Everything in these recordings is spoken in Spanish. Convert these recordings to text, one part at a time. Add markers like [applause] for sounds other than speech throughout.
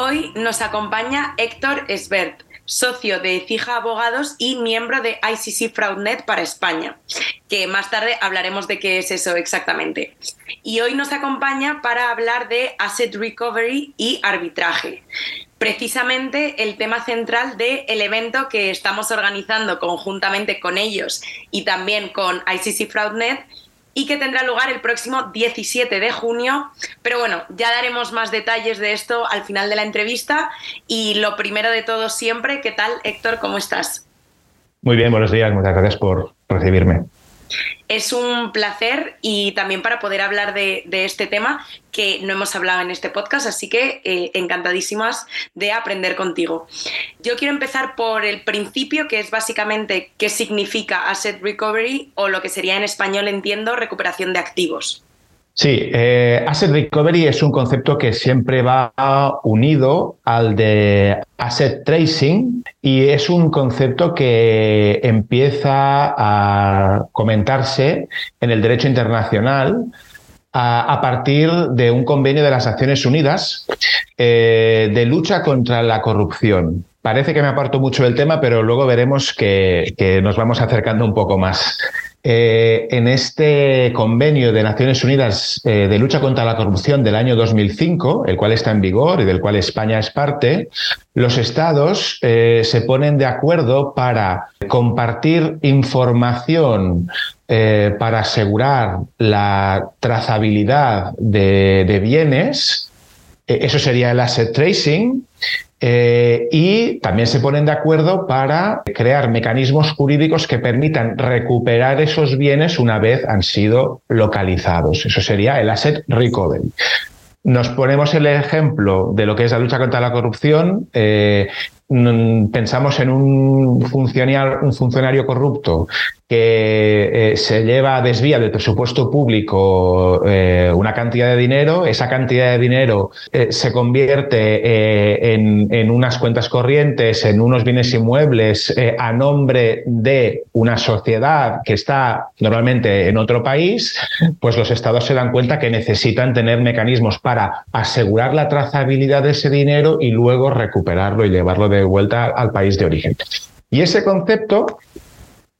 Hoy nos acompaña Héctor Esbert, socio de Cija Abogados y miembro de ICC Fraudnet para España, que más tarde hablaremos de qué es eso exactamente. Y hoy nos acompaña para hablar de Asset Recovery y arbitraje. Precisamente el tema central del evento que estamos organizando conjuntamente con ellos y también con ICC Fraudnet y que tendrá lugar el próximo 17 de junio. Pero bueno, ya daremos más detalles de esto al final de la entrevista. Y lo primero de todo siempre, ¿qué tal Héctor? ¿Cómo estás? Muy bien, buenos días, muchas gracias por recibirme. Es un placer y también para poder hablar de, este tema que no hemos hablado en este podcast, así que eh, encantadísimas de aprender contigo. Yo quiero empezar por el principio, que es básicamente qué significa Asset Recovery o lo que sería en español, entiendo, recuperación de activos. Sí, eh, Asset Recovery es un concepto que siempre va unido al de Asset Tracing y es un concepto que empieza a comentarse en el derecho internacional a, partir de un convenio de las Naciones Unidas eh, de lucha contra la corrupción. Parece que me aparto mucho del tema, pero luego veremos que nos vamos acercando un poco más. Eh, en este convenio de Naciones Unidas eh, de lucha contra la corrupción del año 2005, el cual está en vigor y del cual España es parte, los estados eh, se ponen de acuerdo para compartir información para asegurar la trazabilidad de bienes. Eso sería el asset tracing eh, y también se ponen de acuerdo para crear mecanismos jurídicos que permitan recuperar esos bienes una vez han sido localizados. Eso sería el asset recovery. Nos ponemos el ejemplo de lo que es la lucha contra la corrupción. Eh, pensamos en un funcionario, un funcionario corrupto que eh, se lleva, desvía del presupuesto público eh, una cantidad de dinero, esa cantidad de dinero eh, se convierte en, en, unas cuentas corrientes, en unos bienes inmuebles a nombre de una sociedad que está normalmente en otro país, pues los estados se dan cuenta que necesitan tener mecanismos para asegurar la trazabilidad de ese dinero y luego recuperarlo y llevarlo de vuelta al país de origen. Y ese concepto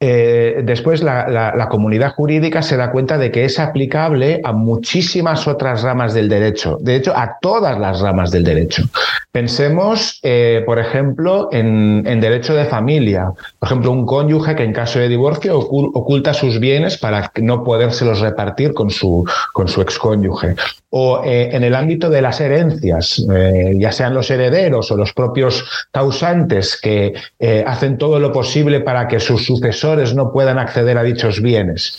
eh, después la, comunidad jurídica se da cuenta de que es aplicable a muchísimas otras ramas del derecho, de hecho a todas las ramas del derecho. Pensemos, eh, por ejemplo, en, derecho de familia. Por ejemplo, un cónyuge que en caso de divorcio oculta sus bienes para no podérselos repartir con su, con su excónyuge o eh, en el ámbito de las herencias, eh, ya sean los herederos o los propios causantes que hacen todo lo posible para que sus sucesores no puedan acceder a dichos bienes.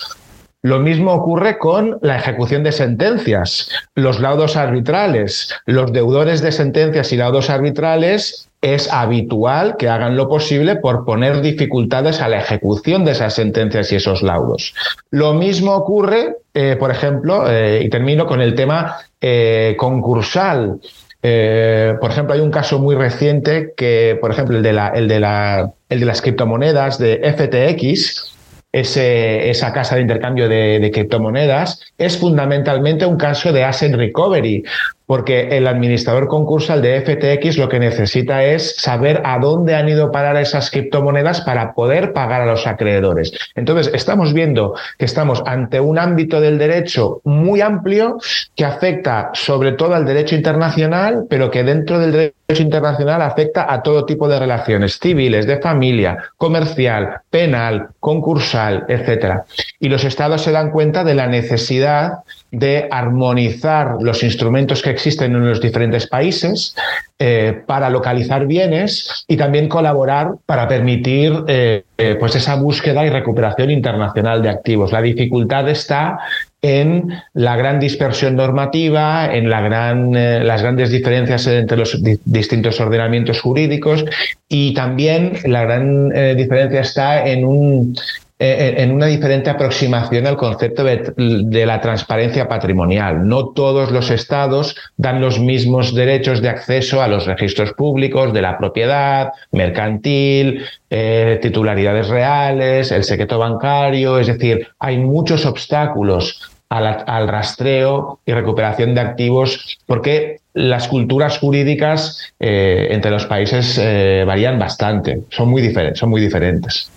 Lo mismo ocurre con la ejecución de sentencias, los laudos arbitrales. Los deudores de sentencias y laudos arbitrales es habitual que hagan lo posible por poner dificultades a la ejecución de esas sentencias y esos laudos. Lo mismo ocurre, eh, por ejemplo, eh, y termino con el tema eh, concursal. por ejemplo, hay un caso muy reciente que, por ejemplo, el de, la, el de, la, el de las criptomonedas de FTX, ese, esa casa de intercambio de, de, criptomonedas, es fundamentalmente un caso de asset recovery, porque el administrador concursal de FTX lo que necesita es saber a dónde han ido parar esas criptomonedas para poder pagar a los acreedores. Entonces, estamos viendo que estamos ante un ámbito del derecho muy amplio que afecta sobre todo al derecho internacional, pero que dentro del derecho internacional afecta a todo tipo de relaciones civiles, de familia, comercial, penal, concursal, etc. Y los estados se dan cuenta de la necesidad de armonizar los instrumentos que existen en los diferentes países eh, para localizar bienes y también colaborar para permitir eh, eh, pues esa búsqueda y recuperación internacional de activos. La dificultad está en la gran dispersión normativa, en la gran, las grandes diferencias entre los distintos ordenamientos jurídicos y también la gran diferencia está en un en una diferente aproximación al concepto de, la transparencia patrimonial. No todos los estados dan los mismos derechos de acceso a los registros públicos de la propiedad, mercantil, eh, titularidades reales, el secreto bancario, es decir, hay muchos obstáculos al, rastreo y recuperación de activos porque las culturas jurídicas eh, entre los países varían bastante, son muy, son muy diferentes.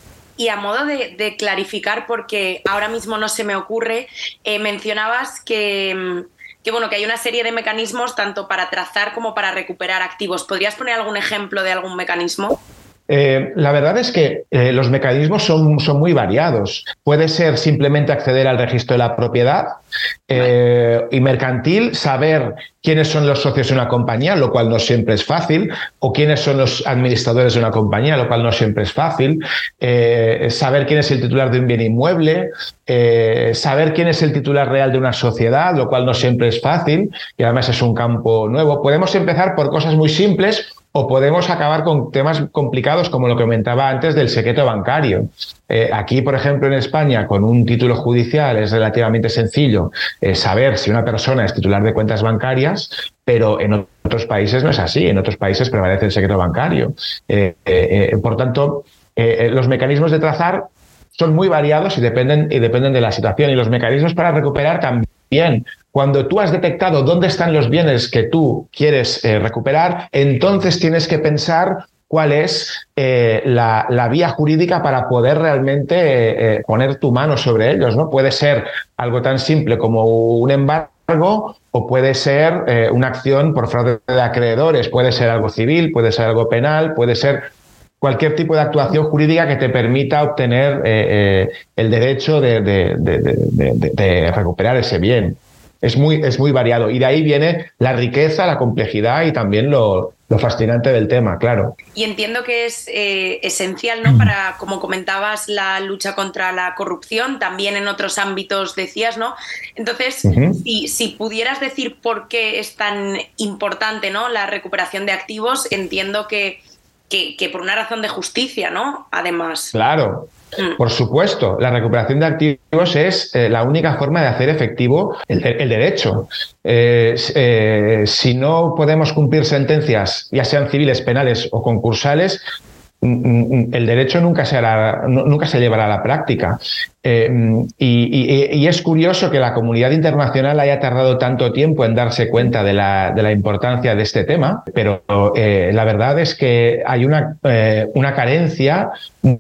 Y a modo de, clarificar, porque ahora mismo no se me ocurre, eh, mencionabas que, que, bueno, que hay una serie de mecanismos tanto para trazar como para recuperar activos. ¿Podrías poner algún ejemplo de algún mecanismo? Eh, la verdad es que eh, los mecanismos son, son, muy variados. Puede ser simplemente acceder al registro de la propiedad eh, y mercantil, saber quiénes son los socios de una compañía, lo cual no siempre es fácil, o quiénes son los administradores de una compañía, lo cual no siempre es fácil, saber quién es el titular de un bien inmueble, saber quién es el titular real de una sociedad, lo cual no siempre es fácil, y además es un campo nuevo. Podemos empezar por cosas muy simples o podemos acabar con temas complicados como lo que comentaba antes del secreto bancario. Eh, aquí, por ejemplo, en España, con un título judicial es relativamente sencillo eh, saber si una persona es titular de cuentas bancarias, pero en otros países no es así. En otros países prevalece el secreto bancario. Eh, por tanto, los mecanismos de trazar son muy variados y dependen, y dependen de la situación. Y los mecanismos para recuperar también. Cuando tú has detectado dónde están los bienes que tú quieres eh, recuperar, entonces tienes que pensar cuál es eh, la, vía jurídica para poder realmente eh, poner tu mano sobre ellos. ¿no? Puede ser algo tan simple como un embargo o puede ser una acción por fraude de acreedores, puede ser algo civil, puede ser algo penal, puede ser cualquier tipo de actuación jurídica que te permita obtener el derecho de recuperar ese bien es muy, es muy variado. Y de ahí viene la riqueza, la complejidad y también lo, fascinante del tema, claro. Y entiendo que es eh, esencial, ¿no? Para, como comentabas, la lucha contra la corrupción, también en otros ámbitos decías, ¿no? Entonces, si, si, pudieras decir por qué es tan importante, ¿no? La recuperación de activos, entiendo que, que, que por una razón de justicia, ¿no? Además. Claro. Mm. Por supuesto, la recuperación de activos es eh, la única forma de hacer efectivo el, derecho. Eh, eh, si no podemos cumplir sentencias, ya sean civiles, penales o concursales, el derecho nunca nunca se llevará a la práctica. Eh, y, es curioso que la comunidad internacional haya tardado tanto tiempo en darse cuenta de la, importancia de este tema, pero eh, la verdad es que hay eh, una carencia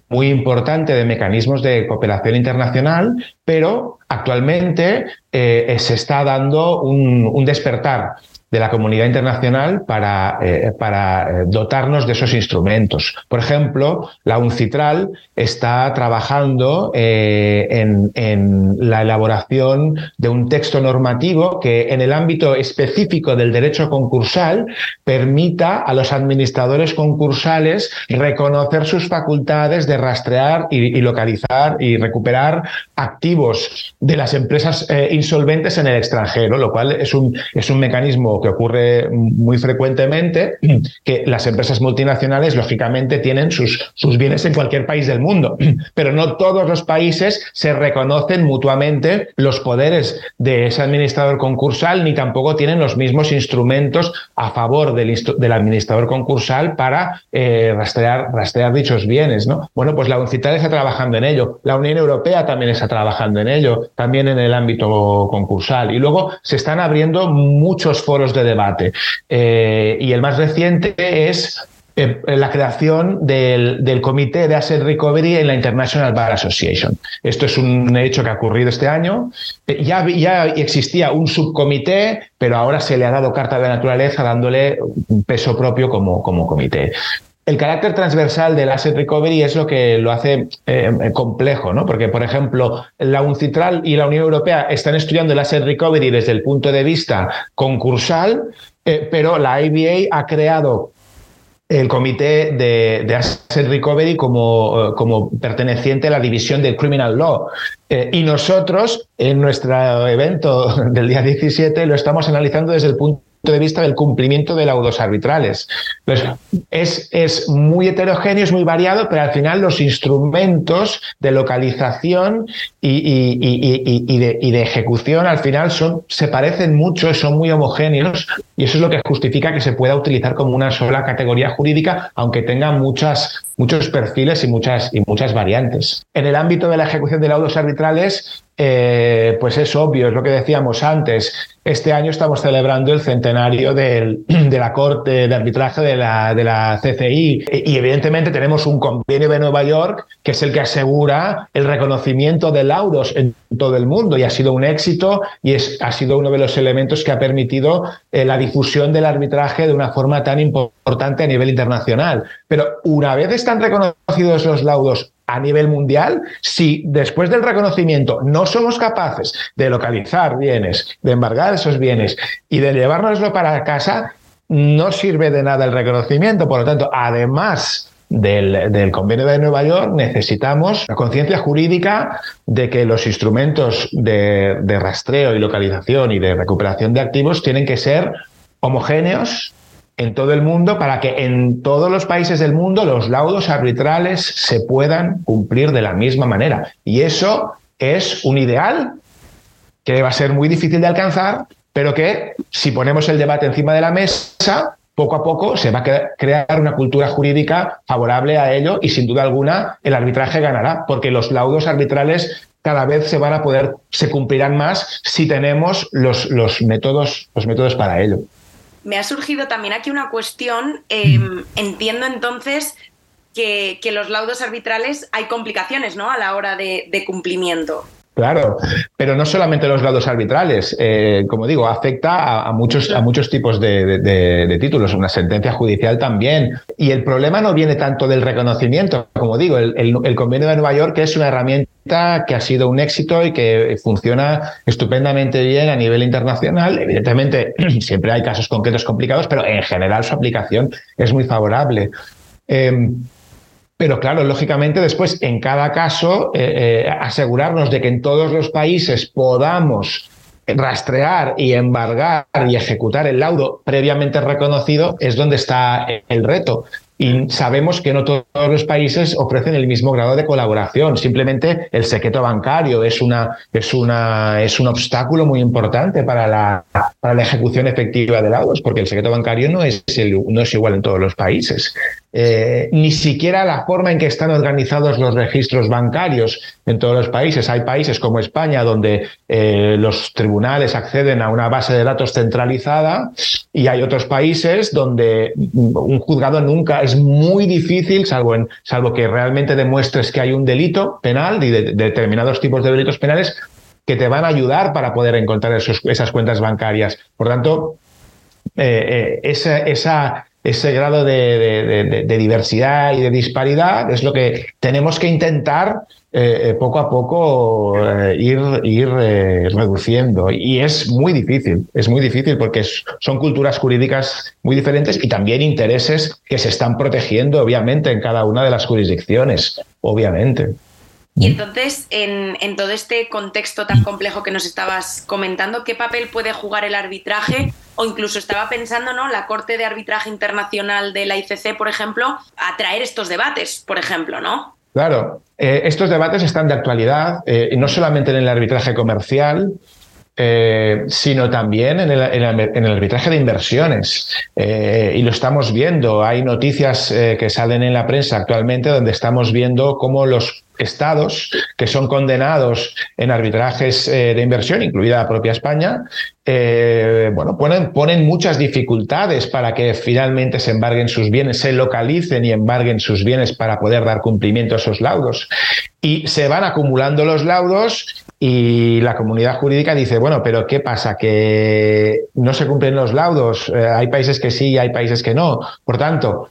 muy importante de mecanismos de cooperación internacional, pero actualmente se está dando un despertar de la comunidad internacional para, eh, para eh, dotarnos de esos instrumentos. Por ejemplo, la UNCITRAL está trabajando eh, en, en, la elaboración de un texto normativo que en el ámbito específico del derecho concursal permita a los administradores concursales reconocer sus facultades de rastrear y, localizar y recuperar activos de las empresas insolventes en el extranjero, lo cual es un, es un mecanismo que ocurre muy frecuentemente, [clears throat] que las empresas multinacionales, lógicamente, tienen sus, sus bienes en cualquier país del mundo, [clears throat] pero no todos los países se reconocen mutuamente los poderes de ese administrador concursal, ni tampoco tienen los mismos instrumentos a favor del, administrador concursal para eh, rastrear, rastrear dichos bienes. ¿no? Bueno, pues la UNCITAL está trabajando en ello, la Unión Europea también está trabajando en ello, también en el ámbito concursal. Y luego se están abriendo muchos foros de debate. Eh, y el más reciente es eh, la creación del, Comité de Asset Recovery en la International Bar Association. Esto es un hecho que ha ocurrido este año. Eh, ya, ya existía un subcomité, pero ahora se le ha dado carta de naturaleza dándole un peso propio como, como comité. El carácter transversal del asset recovery es lo que lo hace complejo, ¿no? Porque, por ejemplo, la UNCITRAL y la Unión Europea están estudiando el asset recovery desde el punto de vista concursal, eh, pero la IBA ha creado el comité de, Asset Recovery como, como, perteneciente a la división del Criminal Law. Eh, y nosotros, en nuestro evento del día 17, lo estamos analizando desde el punto de vista del cumplimiento de laudos arbitrales. Pues es, es muy heterogéneo, es muy variado, pero al final los instrumentos de localización y, de, ejecución al final son, se parecen mucho, son muy homogéneos y eso es lo que justifica que se pueda utilizar como una sola categoría jurídica, aunque tenga muchos perfiles y muchas, y muchas variantes. En el ámbito de la ejecución de laudos arbitrales, eh, pues es obvio, es lo que decíamos antes. Este año estamos celebrando el centenario [clears throat] de la Corte de Arbitraje de la, de la CCI y evidentemente tenemos un convenio de Nueva York que es el que asegura el reconocimiento de laudos en todo el mundo y ha sido un éxito y es, ha sido uno de los elementos que ha permitido eh, la difusión del arbitraje de una forma tan importante a nivel internacional. Pero una vez están reconocidos los laudos a nivel mundial, si después del reconocimiento no somos capaces de localizar bienes, de embargar esos bienes y de llevárnoslo para casa, no sirve de nada el reconocimiento. Por lo tanto, además del, convenio de Nueva York, necesitamos la conciencia jurídica de que los instrumentos de, de rastreo y localización y de recuperación de activos tienen que ser homogéneos en todo el mundo para que en todos los países del mundo los laudos arbitrales se puedan cumplir de la misma manera. Y eso es un ideal que va a ser muy difícil de alcanzar, pero que si ponemos el debate encima de la mesa, poco a poco se va a crear una cultura jurídica favorable a ello y sin duda alguna el arbitraje ganará, porque los laudos arbitrales cada vez se van a poder, se cumplirán más si tenemos los, los métodos, los métodos para ello. Me ha surgido también aquí una cuestión. Em, entiendo entonces que, los laudos arbitrales hay complicaciones ¿no? a la hora de, cumplimiento. Claro, pero no solamente los laudos arbitrales, eh, como digo, afecta a, muchos, a muchos tipos de, títulos, una sentencia judicial también. Y el problema no viene tanto del reconocimiento, como digo, el, el convenio de Nueva York es una herramienta que ha sido un éxito y que funciona estupendamente bien a nivel internacional. Evidentemente, [clears throat] siempre hay casos concretos complicados, pero en general su aplicación es muy favorable. Em, pero claro, lógicamente después en cada caso eh, eh, asegurarnos de que en todos los países podamos rastrear y embargar y ejecutar el laudo previamente reconocido es donde está el reto. Y sabemos que no todos los países ofrecen el mismo grado de colaboración. Simplemente el secreto bancario es, una, es, una, es un obstáculo muy importante para la, para la ejecución efectiva de laudos, porque el secreto bancario no es, no es igual en todos los países. Eh, ni siquiera la forma en que están organizados los registros bancarios en todos los países. Hay países como España donde eh, los tribunales acceden a una base de datos centralizada y hay otros países donde un juzgado nunca es muy difícil, salvo, salvo que realmente demuestres que hay un delito penal y de, determinados tipos de delitos penales que te van a ayudar para poder encontrar esas cuentas bancarias. Por tanto, eh, esa ese grado de, diversidad y de disparidad es lo que tenemos que intentar eh, eh, poco a poco eh, ir, ir reduciendo. Y es muy difícil, es muy difícil porque son culturas jurídicas muy diferentes y también intereses que se están protegiendo, obviamente, en cada una de las jurisdicciones, obviamente. Y entonces, en, en, todo este contexto tan complejo que nos estabas comentando, ¿qué papel puede jugar el arbitraje? O incluso estaba pensando, ¿no? La Corte de Arbitraje Internacional de la ICC, por ejemplo, a traer estos debates, por ejemplo, ¿no? Claro, eh, estos debates están de actualidad, eh, no solamente en el arbitraje comercial, eh, sino también en el, arbitraje de inversiones. y lo estamos viendo. Hay noticias que salen en la prensa actualmente donde estamos viendo cómo los estados que son condenados en arbitrajes de inversión, incluida la propia España, bueno, ponen, muchas dificultades para que finalmente se embarguen sus bienes, se localicen y embarguen sus bienes para poder dar cumplimiento a esos laudos. Y se van acumulando los laudos y la comunidad jurídica dice, bueno, pero ¿qué pasa? Que no se cumplen los laudos. Eh, hay países que sí y hay países que no. Por tanto,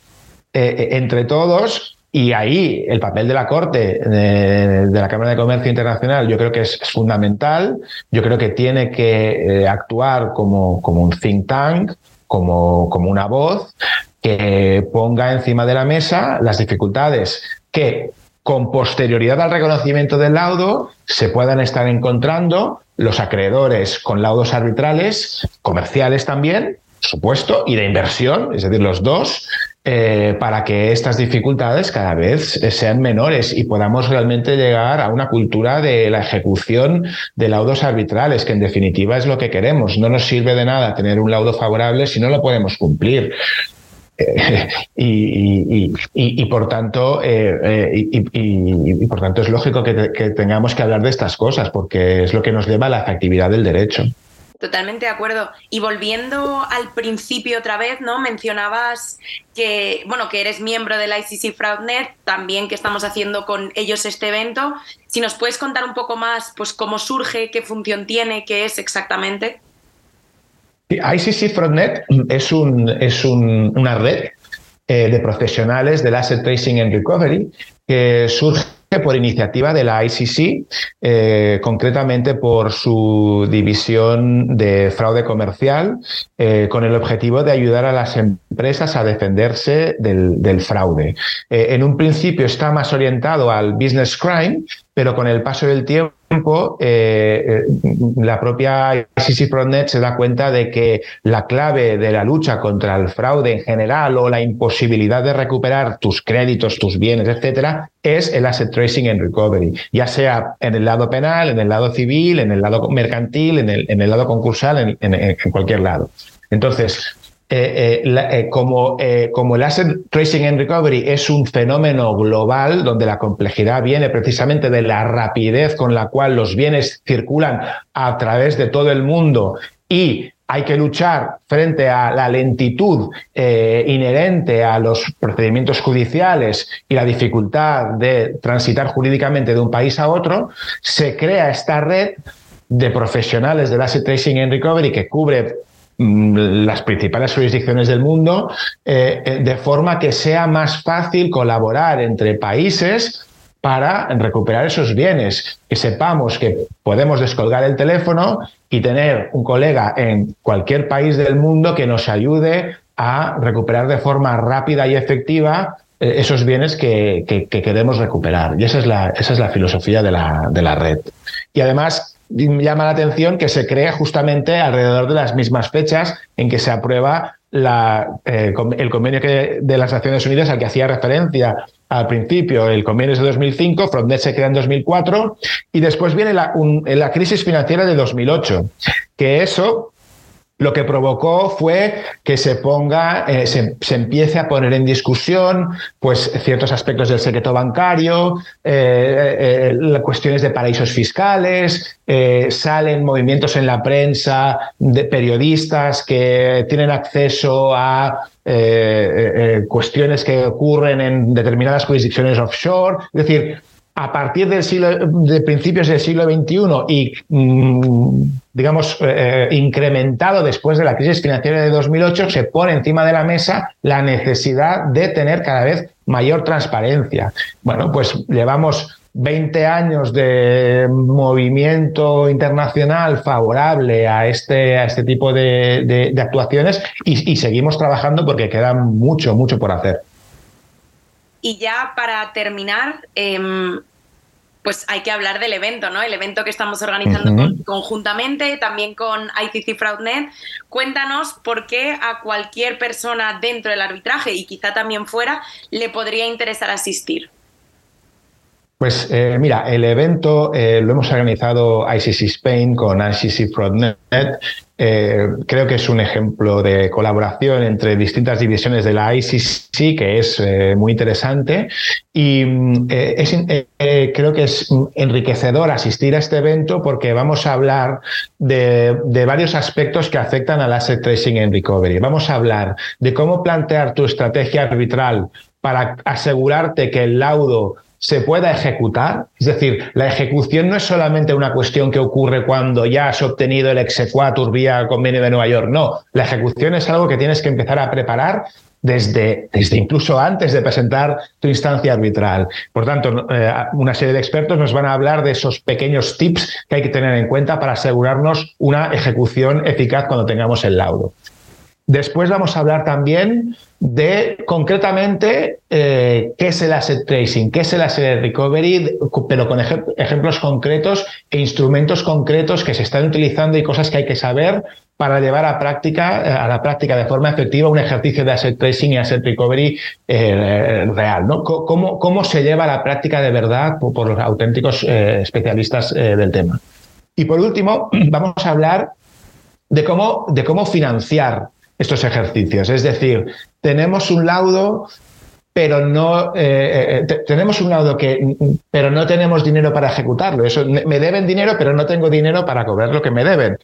eh, eh, entre todos, y ahí el papel de la Corte, de, la Cámara de Comercio Internacional, yo creo que es, fundamental. Yo creo que tiene que actuar como, como un think tank, como, como una voz que ponga encima de la mesa las dificultades que con posterioridad al reconocimiento del laudo se puedan estar encontrando los acreedores con laudos arbitrales, comerciales también, supuesto, y de inversión, es decir, los dos, eh, para que estas dificultades cada vez sean menores y podamos realmente llegar a una cultura de la ejecución de laudos arbitrales, que en definitiva es lo que queremos. No nos sirve de nada tener un laudo favorable si no lo podemos cumplir. [laughs] y, por tanto, y, por tanto es lógico que, tengamos que hablar de estas cosas porque es lo que nos lleva a la efectividad del derecho. Totalmente de acuerdo. Y volviendo al principio otra vez, ¿no? Mencionabas que, bueno, que eres miembro del ICC FraudNet, también que estamos haciendo con ellos este evento. Si nos puedes contar un poco más, pues cómo surge, qué función tiene, qué es exactamente. ICC FraudNet es, un, es una red eh, de profesionales del Asset Tracing and Recovery que surge por iniciativa de la ICC, eh, concretamente por su división de fraude comercial, eh, con el objetivo de ayudar a las empresas a defenderse del, fraude. en un principio está más orientado al business crime, pero con el paso del tiempo eh, eh, la propia ICC se da cuenta de que la clave de la lucha contra el fraude en general o la imposibilidad de recuperar tus créditos, tus bienes, etcétera, es el asset tracing and recovery, ya sea en el lado penal, en el lado civil, en el lado mercantil, en el, en el lado concursal, en cualquier lado. Entonces, eh, eh, eh, como, como el Asset Tracing and Recovery es un fenómeno global donde la complejidad viene precisamente de la rapidez con la cual los bienes circulan a través de todo el mundo y hay que luchar frente a la lentitud inherente a los procedimientos judiciales y la dificultad de transitar jurídicamente de un país a otro, se crea esta red de profesionales del Asset Tracing and Recovery que cubre las principales jurisdicciones del mundo, eh, eh, de forma que sea más fácil colaborar entre países para recuperar esos bienes, que sepamos que podemos descolgar el teléfono y tener un colega en cualquier país del mundo que nos ayude a recuperar de forma rápida y efectiva eh, esos bienes que, queremos recuperar. Y esa es la, esa es la filosofía de la, de la red. Y además, llama la atención que se crea justamente alrededor de las mismas fechas en que se aprueba eh, el convenio de las Naciones Unidas al que hacía referencia al principio. El convenio es de 2005, Frontnet se crea en 2004 y después viene la, la crisis financiera de 2008, que eso lo que provocó fue que se ponga, eh, se, empiece a poner en discusión pues, ciertos aspectos del secreto bancario, eh, eh, cuestiones de paraísos fiscales, salen movimientos en la prensa de periodistas que tienen acceso a cuestiones que ocurren en determinadas jurisdicciones offshore. Es decir, a partir del siglo, de principios del siglo XXI y, mm, digamos, eh, incrementado después de la crisis financiera de 2008, se pone encima de la mesa la necesidad de tener cada vez mayor transparencia. Bueno, pues llevamos 20 años de movimiento internacional favorable a este, a este tipo de, actuaciones y, y seguimos trabajando porque queda mucho, mucho por hacer. Y ya para terminar, em, pues hay que hablar del evento, ¿no? El evento que estamos organizando conjuntamente, también con ICC Fraudnet. Cuéntanos por qué a cualquier persona dentro del arbitraje y quizá también fuera le podría interesar asistir. Pues eh, mira, el evento eh, lo hemos organizado ICC Spain con ICC Fraudnet. Eh, creo que es un ejemplo de colaboración entre distintas divisiones de la ICC que es muy interesante y creo que es enriquecedor asistir a este evento porque vamos a hablar de, de varios aspectos que afectan al asset tracing and recovery. Vamos a hablar de cómo plantear tu estrategia arbitral para asegurarte que el laudo se pueda ejecutar. Es decir, la ejecución no es solamente una cuestión que ocurre cuando ya has obtenido el exequatur vía convenio de Nueva York. No, la ejecución es algo que tienes que empezar a preparar desde, desde incluso antes de presentar tu instancia arbitral. Por tanto, eh, una serie de expertos nos van a hablar de esos pequeños tips que hay que tener en cuenta para asegurarnos una ejecución eficaz cuando tengamos el laudo. Después vamos a hablar también de concretamente eh, qué es el asset tracing, qué es el asset recovery, pero con ejemplos concretos e instrumentos concretos que se están utilizando y cosas que hay que saber para llevar a, práctica, a la práctica de forma efectiva un ejercicio de asset tracing y asset recovery eh, real. ¿Cómo, ¿Cómo, se lleva a la práctica de verdad por, los auténticos eh, especialistas del tema? Y por último, [clears throat] vamos a hablar de cómo, de cómo financiar estos ejercicios. Es decir, tenemos un laudo pero no eh, eh, tenemos un laudo que pero no tenemos dinero para ejecutarlo. Eso me deben dinero, pero no tengo dinero para cobrar lo que me deben.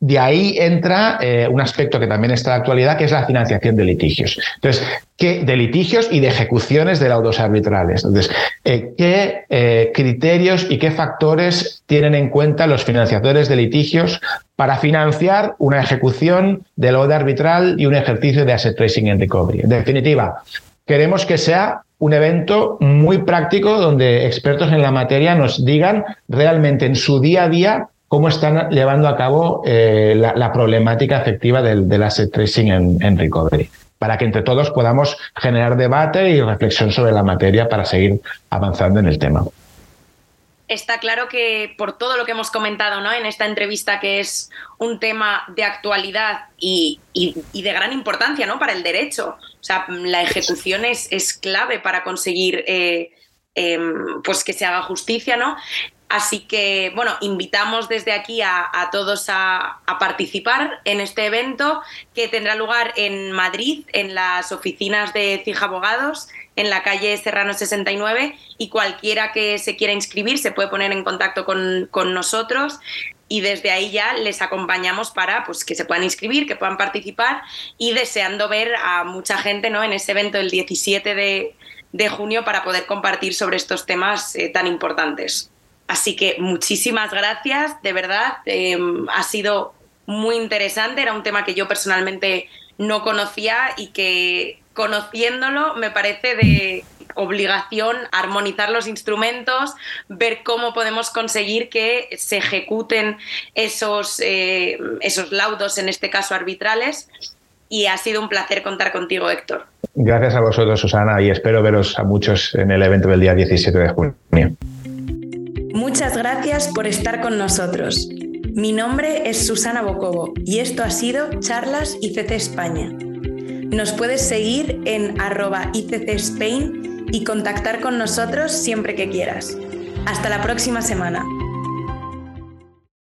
De ahí entra eh, un aspecto que también está en la actualidad, que es la financiación de litigios. Entonces, ¿qué, de litigios y de ejecuciones de laudos arbitrales. Entonces, ¿qué criterios y qué factores tienen en cuenta los financiadores de litigios para financiar una ejecución de laudo arbitral y un ejercicio de asset tracing and recovery? En definitiva, queremos que sea un evento muy práctico donde expertos en la materia nos digan realmente en su día a día cómo están llevando a cabo eh, la, problemática efectiva del, asset tracing en, recovery, para que entre todos podamos generar debate y reflexión sobre la materia para seguir avanzando en el tema está claro que por todo lo que hemos comentado ¿no? en esta entrevista, que es un tema de actualidad y, de gran importancia ¿no? para el derecho, o sea, la ejecución es, es clave para conseguir eh, em, pues que se haga justicia, ¿no? Así que, bueno, invitamos desde aquí a, todos a, participar en este evento que tendrá lugar en Madrid, en las oficinas de Cija Abogados, en la calle Serrano 69, y cualquiera que se quiera inscribir se puede poner en contacto con, nosotros y desde ahí ya les acompañamos para pues, que se puedan inscribir, que puedan participar y deseando ver a mucha gente ¿no? en ese evento el 17 de, junio para poder compartir sobre estos temas eh, tan importantes. Así que muchísimas gracias, de verdad, em, ha sido muy interesante, era un tema que yo personalmente no conocía y que conociéndolo me parece de obligación armonizar los instrumentos, ver cómo podemos conseguir que se ejecuten esos, eh, esos laudos, en este caso arbitrales. Y ha sido un placer contar contigo, Héctor. Gracias a vosotros, Susana, y espero veros a muchos en el evento del día 17 de junio. Muchas gracias por estar con nosotros. Mi nombre es Susana Bocobo y esto ha sido Charlas ICC España. Nos puedes seguir en arroba ICC Spain y contactar con nosotros siempre que quieras. Hasta la próxima semana.